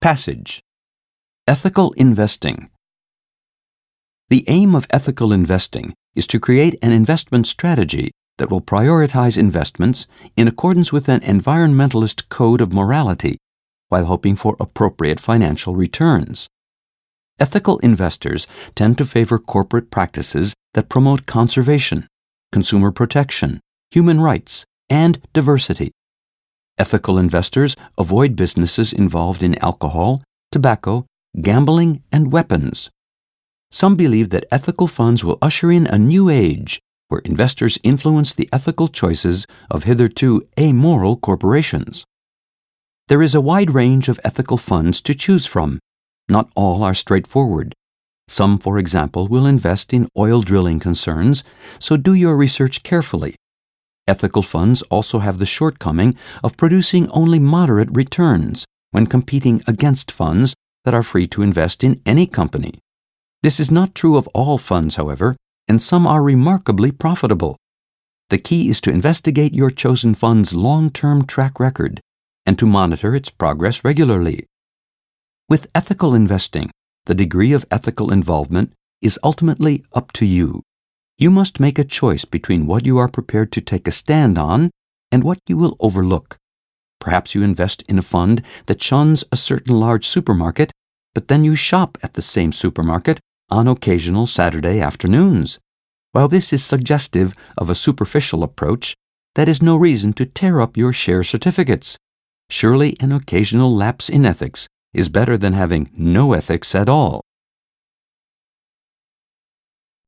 Passage Ethical Investing The aim of ethical investing is to create an investment strategy that will prioritize investments in accordance with an environmentalist code of morality while hoping for appropriate financial returns. Ethical investors tend to favor corporate practices that promote conservation, consumer protection, human rights, and diversity. Ethical investors avoid businesses involved in alcohol, tobacco, gambling, and weapons. Some believe that ethical funds will usher in a new age where investors influence the ethical choices of hitherto amoral corporations. There is a wide range of ethical funds to choose from. Not all are straightforward. Some, for example, will invest in oil drilling concerns, so do your research carefully. Ethical funds also have the shortcoming of producing only moderate returns when competing against funds that are free to invest in any company. This is not true of all funds, however, and some are remarkably profitable. The key is to investigate your chosen fund's long term track record and to monitor its progress regularly. With ethical investing, the degree of ethical involvement is ultimately up to you. You must make a choice between what you are prepared to take a stand on and what you will overlook. Perhaps you invest in a fund that shuns a certain large supermarket, but then you shop at the same supermarket on occasional Saturday afternoons. While this is suggestive of a superficial approach, that is no reason to tear up your share certificates. Surely an occasional lapse in ethics is better than having no ethics at all.